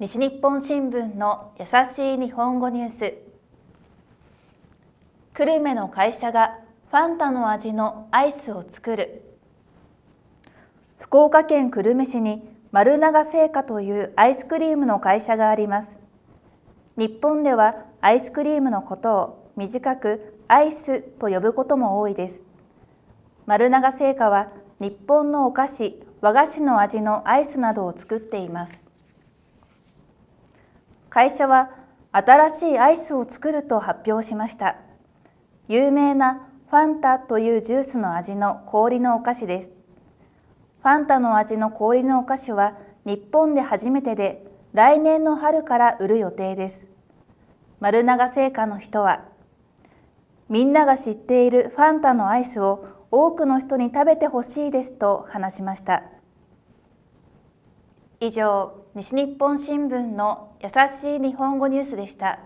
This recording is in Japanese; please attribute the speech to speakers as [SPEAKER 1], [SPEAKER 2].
[SPEAKER 1] 西日本新聞の優しい日本語ニュース。久留米の会社がファンタの味のアイスを作る。福岡県久留米市に丸永製菓というアイスクリームの会社があります。日本ではアイスクリームのことを短くアイスと呼ぶことも多いです。丸永製菓は日本のお菓子和菓子の味のアイスなどを作っています。会社は新しいアイスを作ると発表しました。有名なファンタというジュースの味の氷のお菓子です。ファンタの味の氷のお菓子は日本で初めてで来年の春から売る予定です。丸永製菓の人はみんなが知っているファンタのアイスを多くの人に食べてほしいですと話しました。以上西日本新聞の優しい日本語ニュースでした。